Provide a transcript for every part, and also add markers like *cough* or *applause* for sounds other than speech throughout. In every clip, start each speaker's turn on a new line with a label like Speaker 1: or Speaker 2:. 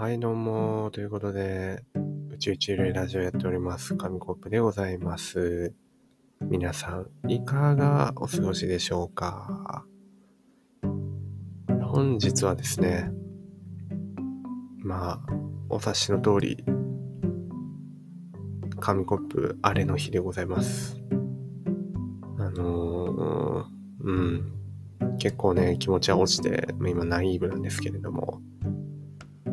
Speaker 1: はい、どうも。ということで、宇宙一類ラジオやっております。紙コップでございます。皆さん、いかがお過ごしでしょうか？本日はですね、まあ、お察しの通り、紙コップ荒れの日でございます。あのー、うん、結構ね、気持ちは落ちて、今ナイーブなんですけれども、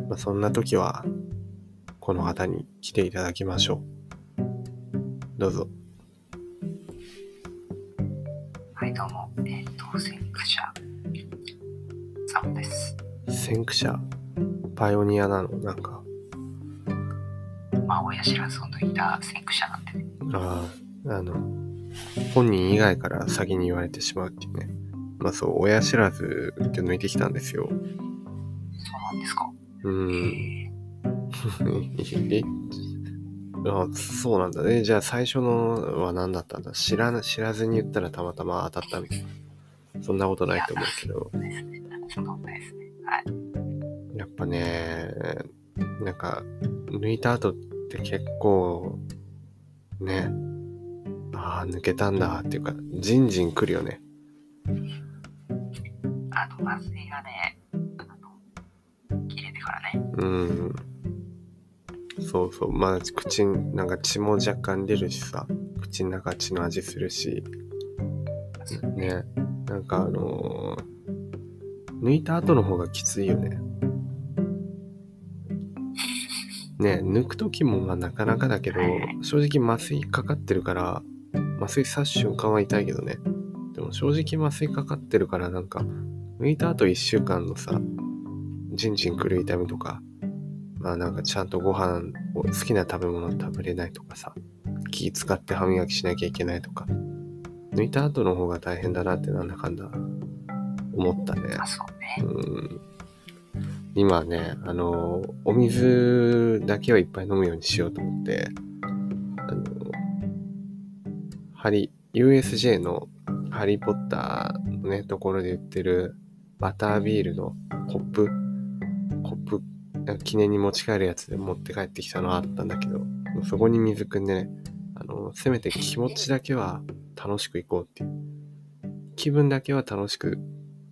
Speaker 1: まあ、そんな時は、この方に来ていただきましょう。どうぞ。
Speaker 2: はい、どうも。えっ、と、先駆者、サムです。
Speaker 1: 先駆者、パイオニアなの？なんか、
Speaker 2: まあ、親知らずを抜いた先駆者なんでね。
Speaker 1: ああ、あの、本人以外から先に言われてしまうっていうね。まあそう、親知らずって抜いてきたんですよ。
Speaker 2: そうなんですか。
Speaker 1: う
Speaker 2: え
Speaker 1: ん。
Speaker 2: ー、
Speaker 1: え *laughs* あそうなんだね。じゃあ最初のは何だったんだ？知らな、知らずに言ったらたまたま当たったみたいな。そんなことないと思うけど。やっぱね、なんか、抜いた後って結構、ね、ああ、抜けたんだっていうか、じんじん来るよね。
Speaker 2: あの、麻酔
Speaker 1: うん。そうそう。まあ、口に、なんか血も若干出るしさ、口の中血の味するし、ね、なんかあのー抜いた後の方がきついよね。*laughs* ね、抜く時もまあなかなかだけど、正直麻酔かかってるから、麻酔刺す瞬間は痛いけどね。でも正直麻酔かかってるからなんか、抜いた後1週間のさ、じんじんくる痛みとか、まあなんかちゃんとご飯を好きな食べ物食べれないとかさ、気使って歯磨きしなきゃいけないとか、抜いた後の方が大変だなってなんだかんだ思ったね。
Speaker 2: うね。
Speaker 1: うん今ね、あの、お水だけはいっぱい飲むようにしようと思って、あの、ハリ、USJ のハリーポッターのね、ところで売ってるバタービールのコップ、なんか記念に持ち帰るやつで持って帰ってきたのはあったんだけど、そこに水汲んでね、あの、せめて気持ちだけは楽しく行こうっていう。気分だけは楽しく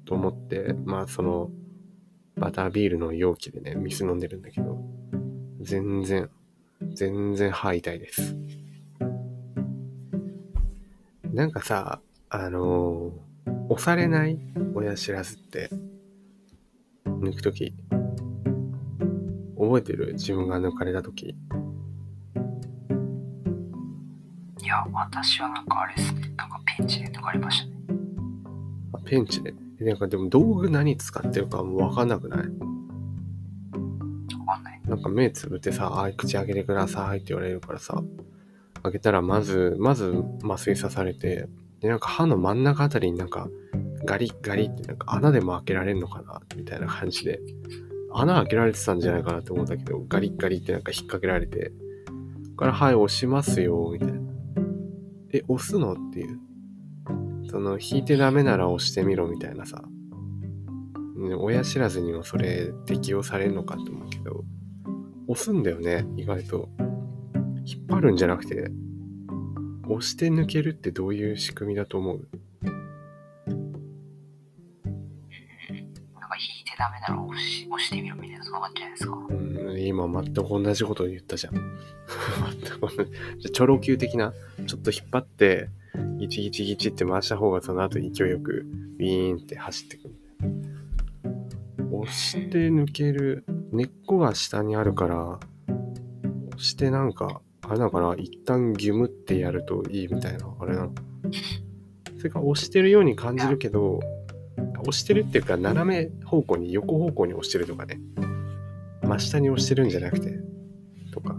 Speaker 1: と思って、まあその、バタービールの容器でね、水飲んでるんだけど、全然、全然歯痛いです。なんかさ、あのー押されない？親知らずって、抜くとき、覚えてる？自分が抜かれたとき。
Speaker 2: いや、私はなんかあれですね。なんかペンチで抜かれましたね。
Speaker 1: あペンチで？えなんかでも道具何使ってるかもうわかんなくない？
Speaker 2: わかんない。
Speaker 1: なんか目つぶってさ、あい、口開けてくださいって言われるからさ、開けたらまず、まず麻酔刺されて、で、なんか歯の真ん中あたりになんかガリッガリってなんか穴でも開けられるのかなみたいな感じで、穴開けられてたんじゃないかなって思ったけど、ガリッガリってなんか引っ掛けられて、ここからはい、押しますよ、みたいな。え、押すの？っていう。その、引いてダメなら押してみろみたいなさ。親知らずにもそれ適用されるのかって思うけど、押すんだよね、意外と。引っ張るんじゃなくて、押して抜けるってどういう仕組みだと思う？
Speaker 2: なんか引いてダメなら押し押してみろみたいな、そんな感じじゃないですか？
Speaker 1: うん、今全く同じこと言ったじゃん。*laughs* 全く同じ。チョロ Q 的な、ちょっと引っ張って、ギチギチギチって回した方がその後勢いよくビーンって走ってくる。押して抜ける。根っこが下にあるから、押してなんか、あれだから、一旦ギュムってやるといいみたいな、あれなの？*laughs* それから押してるように感じるけど、押してるっていうか、斜め方向に、横方向に押してるとかね。真下に押してるんじゃなくて、とか。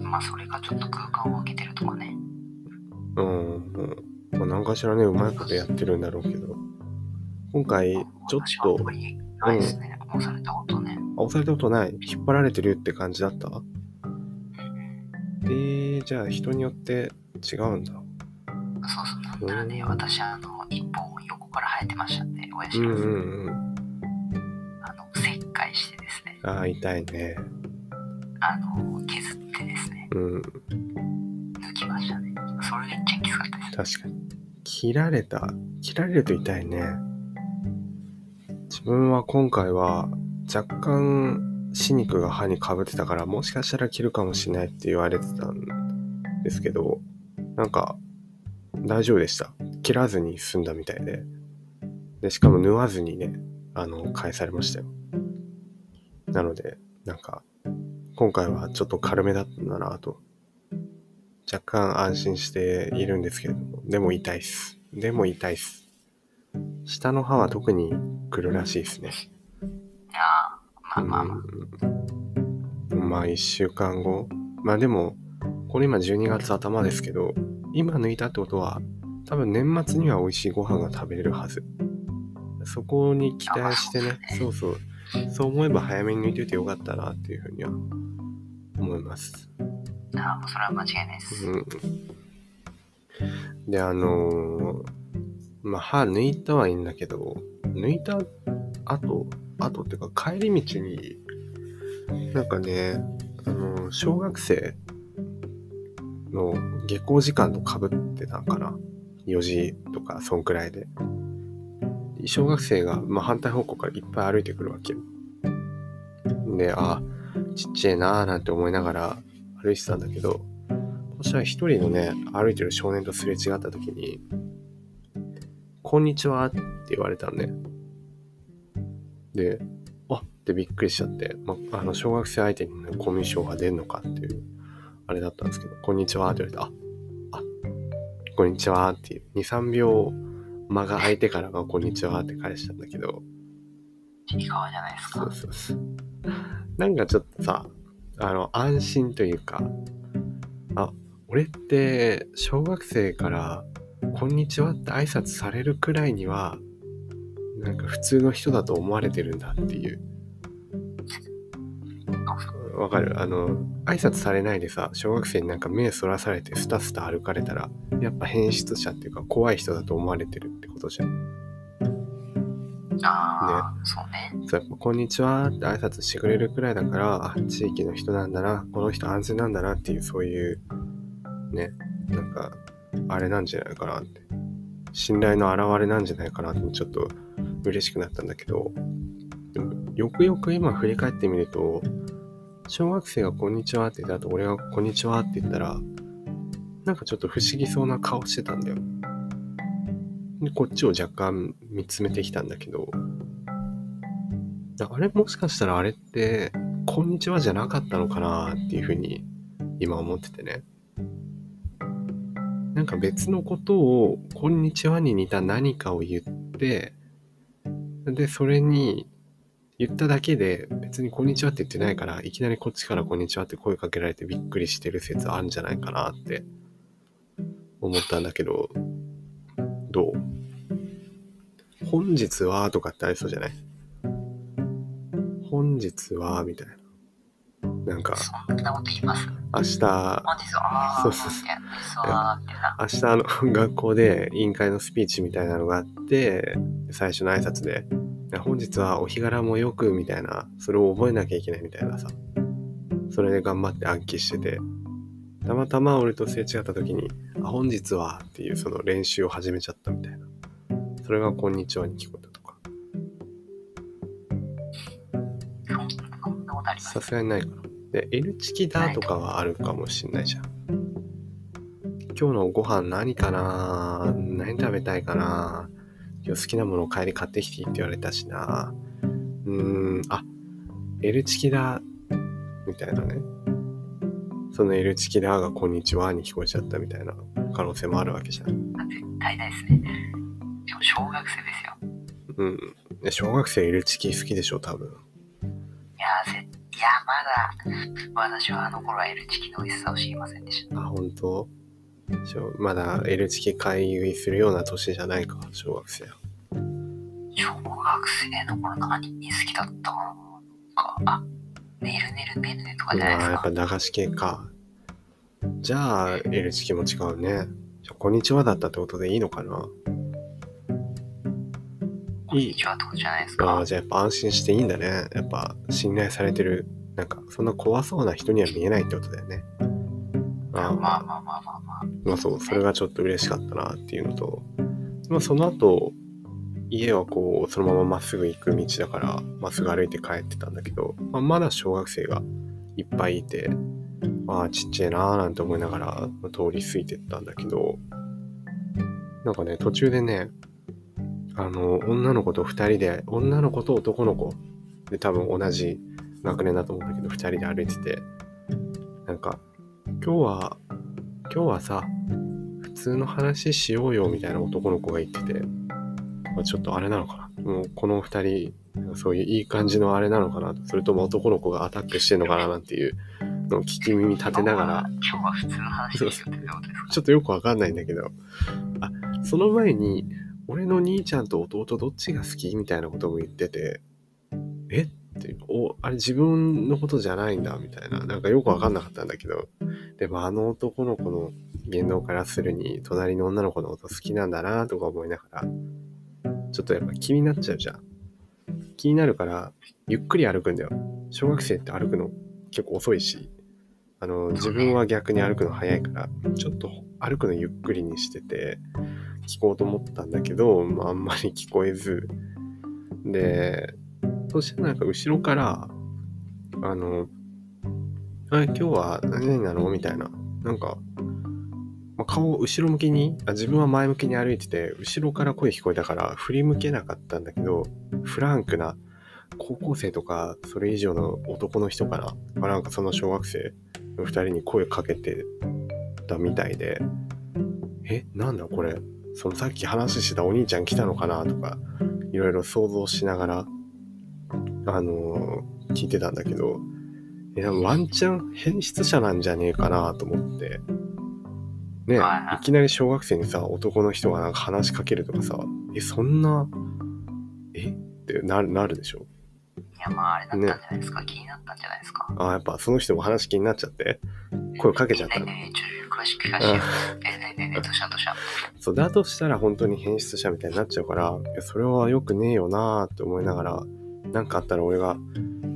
Speaker 2: まあ、それがちょっと空間を空けてるとかね。
Speaker 1: うん、うん。まあ、何かしらね、うまいことやってるんだろうけど。今回、ちょっと
Speaker 2: んまりないですね。押されたことね。
Speaker 1: あ押されたことない引っ張られてるって感じだった？えー、じゃあ人によって違うんだ。
Speaker 2: そうそう。なんならね、私、あの、一本横から生えてましたんで、親知らず。
Speaker 1: うんうんうん。
Speaker 2: あの、切開してですね。
Speaker 1: ああ、痛いね。
Speaker 2: あの、削ってですね、
Speaker 1: うん。
Speaker 2: 抜きましたね。それめっちゃきつかったです。
Speaker 1: 確かに。切られた。切られると痛いね。自分は今回は若干歯肉が歯にかぶってたからもしかしたら切るかもしれないって言われてたんですけど、なんか大丈夫でした？切らずに済んだみたいで。で、しかも縫わずにね、あの、返されましたよ。なので、なんか、今回はちょっと軽めだったんだなと若干安心しているんですけれども、でも痛いっす。でも痛いっす。下の歯は特に来るらしいですね。
Speaker 2: いやー、まあまあまあ。
Speaker 1: うんまあ1週間後。まあでも、これ今12月頭ですけど、今抜いたってことは、多分年末には美味しいご飯が食べれるはず。そこに期待してね、そうそう。そう思えば早めに抜いておいてよかったなっていうふうには思います。
Speaker 2: あーもうそれは間違いないです。
Speaker 1: うん。で、あのーまあ、歯抜いたはいいんだけど、抜いた後、後っていうか帰り道に、なんかね、あのー小学生の下校時間とかぶってたんかな。4時とか、そんくらいで。小学生が、まあ、反対方向からいっぱい歩いてくるわけ。で、あ、ちっちゃいなーなんて思いながら歩いてたんだけど、そしたら一人のね、歩いてる少年とすれ違った時に、こんにちはって言われたのね。で、あってびっくりしちゃって、まあの、小学生相手に、ね、コミュ障が出んのかっていう、あれだったんですけど、こんにちはって言われて、あ、あ、こんにちはっていう、2、3秒間が空いてからがこんにちはって返したんだけど、
Speaker 2: ちいかわじゃないですか？
Speaker 1: そう。そうそう。なんかちょっとさ、あの、安心というか、あ、俺って小学生から、こんにちはって挨拶されるくらいには、なんか普通の人だと思われてるんだっていう。わかるあの、挨拶されないでさ、小学生になんか目そらされてスタスタ歩かれたら、やっぱ変質者っていうか怖い人だと思われてるってことじゃん。
Speaker 2: ああ、そうね。
Speaker 1: そうやっぱこんにちはって挨拶してくれるくらいだから、あ、地域の人なんだな、この人安全なんだなっていう、そういう、ね、なんか、あれなんじゃないかなって。信頼の表れなんじゃないかなって、ちょっと嬉しくなったんだけど、でもよくよく今振り返ってみると、小学生がこんにちはって言った後、俺がこんにちはって言ったら、なんかちょっと不思議そうな顔してたんだよ。で、こっちを若干見つめてきたんだけど、あれもしかしたらあれって、こんにちはじゃなかったのかなっていうふうに今思っててね。なんか別のことを、こんにちはに似た何かを言って、で、それに言っただけで、別にこんにちはって言ってないから、いきなりこっちからこんにちはって声かけられてびっくりしてる説あるんじゃないかなって思ったんだけど、どう？本日はとかってありそうじゃない？本日はみたいな。なんか、
Speaker 2: そんなこと言います？
Speaker 1: 明日、そうそうそう。明日あの学校で委員会のスピーチみたいなのがあって、最初の挨拶で、本日はお日柄もよくみたいな、それを覚えなきゃいけないみたいなさ、それで頑張って暗記してて、たまたま俺とすれ違った時に、あ、本日はっていうその練習を始めちゃったみたいな。それがこんにちはに聞こえたとか。さ。すがにないかな。で、L チキだとかはあるかもしんないじゃん。今日のご飯何かな何食べたいかな今日好きなものを帰り買ってきてって言われたしなうーん、あ、L チキだみたいなね。その L チキだがこんにちはに聞こえちゃったみたいな可能性もあるわけじゃん。
Speaker 2: 絶対ないですね。しかも小学生ですよ。
Speaker 1: うん。で小学生 L チキ好きでしょ、多分。
Speaker 2: いやーぜ、いやーまだ、私はあの頃は L チキの美味しさを知りませんでした。
Speaker 1: あ、本当？まだ L チキ買い食いするような年じゃないか、小学生は。
Speaker 2: 小学生の頃何に好きだったかなあ、ねるねるねるねとかじゃないですか。
Speaker 1: やっぱ駄菓子系か。じゃあ、L チキも違うね。こんにちはだったってことでいいのかな？
Speaker 2: こんにちはってことじゃないですか。
Speaker 1: ああ、じゃあやっぱ安心していいんだね。やっぱ信頼されてる、なんかそんな怖そうな人には見えないってことだよね。ああ、
Speaker 2: まあまあまあまあまあ。
Speaker 1: まあそう、それがちょっと嬉しかったなっていうのと、まあその後、家はこう、そのまままっすぐ行く道だから、まっすぐ歩いて帰ってたんだけど、まあ、まだ小学生がいっぱいいて、ああ、ちっちゃいなーなんて思いながら通り過ぎてったんだけど、なんかね、途中でね、あの、女の子と二人で、女の子と男の子で多分同じ学年だと思うんだけど、二人で歩いてて、今日は、今日はさ、普通の話しようよみたいな男の子が言ってて、まあ、ちょっとあれなのかな。もうこの二人、そういういい感じのあれなのかな。それとも男の子がアタックしてんのかななんていうのを聞き耳立てながら、
Speaker 2: 今日は普通の話です
Speaker 1: ちょっとよくわかんないんだけど、あ、その前に、俺の兄ちゃんと弟どっちが好き？みたいなことも言ってて、え？って、お、あれ自分のことじゃないんだみたいな、なんかよくわかんなかったんだけど、でもあの男の子の言動からするに、隣の女の子のこと好きなんだなとか思いながら、ちょっとやっぱ気になっちゃうじゃん。気になるから、ゆっくり歩くんだよ。小学生って歩くの結構遅いし、あの、自分は逆に歩くの早いから、ちょっと歩くのゆっくりにしてて、聞こうと思ったんだけど、まあ、あんまり聞こえず、で、そしたらなんか後ろから、あの、あ、今日は何々なの？みたいな。なんか、まあ、顔を後ろ向きにあ、自分は前向きに歩いてて、後ろから声聞こえたから振り向けなかったんだけど、フランクな高校生とかそれ以上の男の人かな。まあ、なんかその小学生の二人に声かけてたみたいで、え、なんだこれ、そのさっき話してたお兄ちゃん来たのかな？とか、いろいろ想像しながら、あのー聞いてたんだけど、え、でもワンチャン変質者なんじゃねえかなと思って、ね
Speaker 2: はい
Speaker 1: きなり小学生にさ、男の人がなんか話しかけるとかさ、え、そんな、え？ってなるなるでしょ？
Speaker 2: いや、まああれだったんじゃないですか。気になったんじゃないですか。
Speaker 1: あやっぱその人も話気になっちゃって、声かけちゃったの
Speaker 2: ね詳しく聞かせてねえねえねえ、どうしたどうした
Speaker 1: そう、だとしたら本当に変質者みたいになっちゃうから、いやそれは良くねえよなーって思いながら、なんかあったら俺があ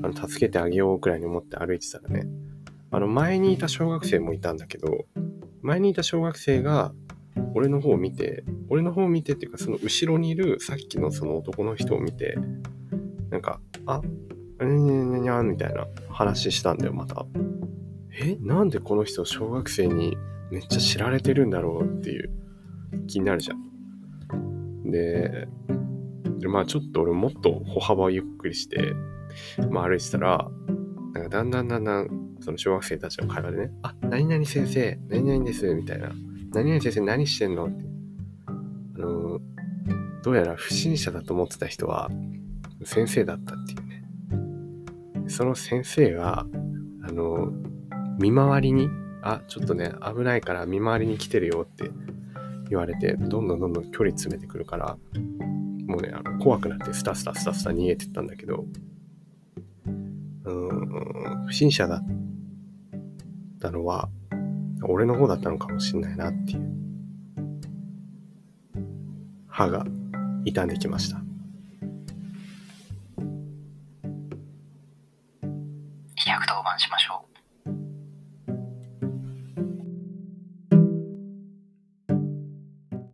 Speaker 1: の助けてあげようくらいに思って歩いてたらね、あの前にいた小学生もいたんだけど、前にいた小学生が俺の方を見て、俺の方を見てっていうかその後ろにいるさっきのその男の人を見て、なんか、あ、にゃにゃにゃにゃみたいな話したんだよ、また。え、なんでこの人小学生にめっちゃ知られてるんだろうっていう気になるじゃん。で、でまあちょっと俺もっと歩幅をゆっくりして、まあ歩いてたら、なんかだんだんだんだんその小学生たちの会話でね、あ、何々先生、何々です、みたいな。何々先生何してんの？って。あの、どうやら不審者だと思ってた人は先生だったっていうね。その先生が、あの、見回りに、あ、ちょっとね、危ないから見回りに来てるよって言われて、どんどんどんどん距離詰めてくるから、もうね、あの怖くなってスタスタスタスタ逃げてったんだけど、うん、不審者だったのは、俺の方だったのかもしんないなっていう、歯が傷んできました。